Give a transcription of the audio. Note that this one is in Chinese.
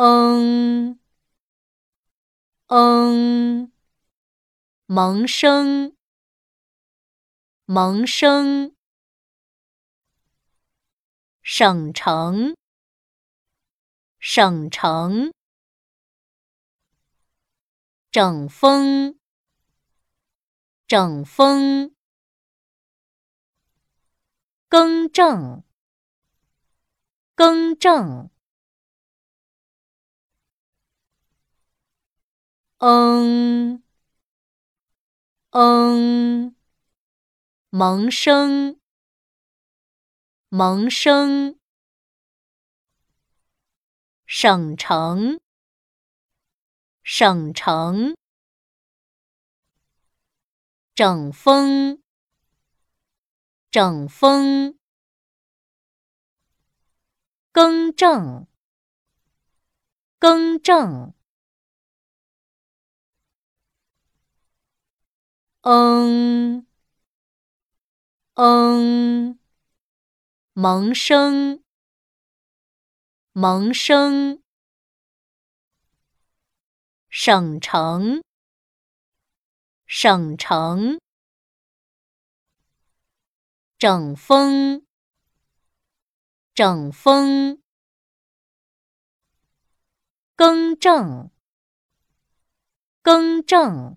嗯嗯，萌生萌生，省城省城，整风整风，更正更正。嗯嗯，萌生萌生，省城省城，整风整风，更正更正。嗯嗯，萌生萌生，省城省城，整风整风，更正更正。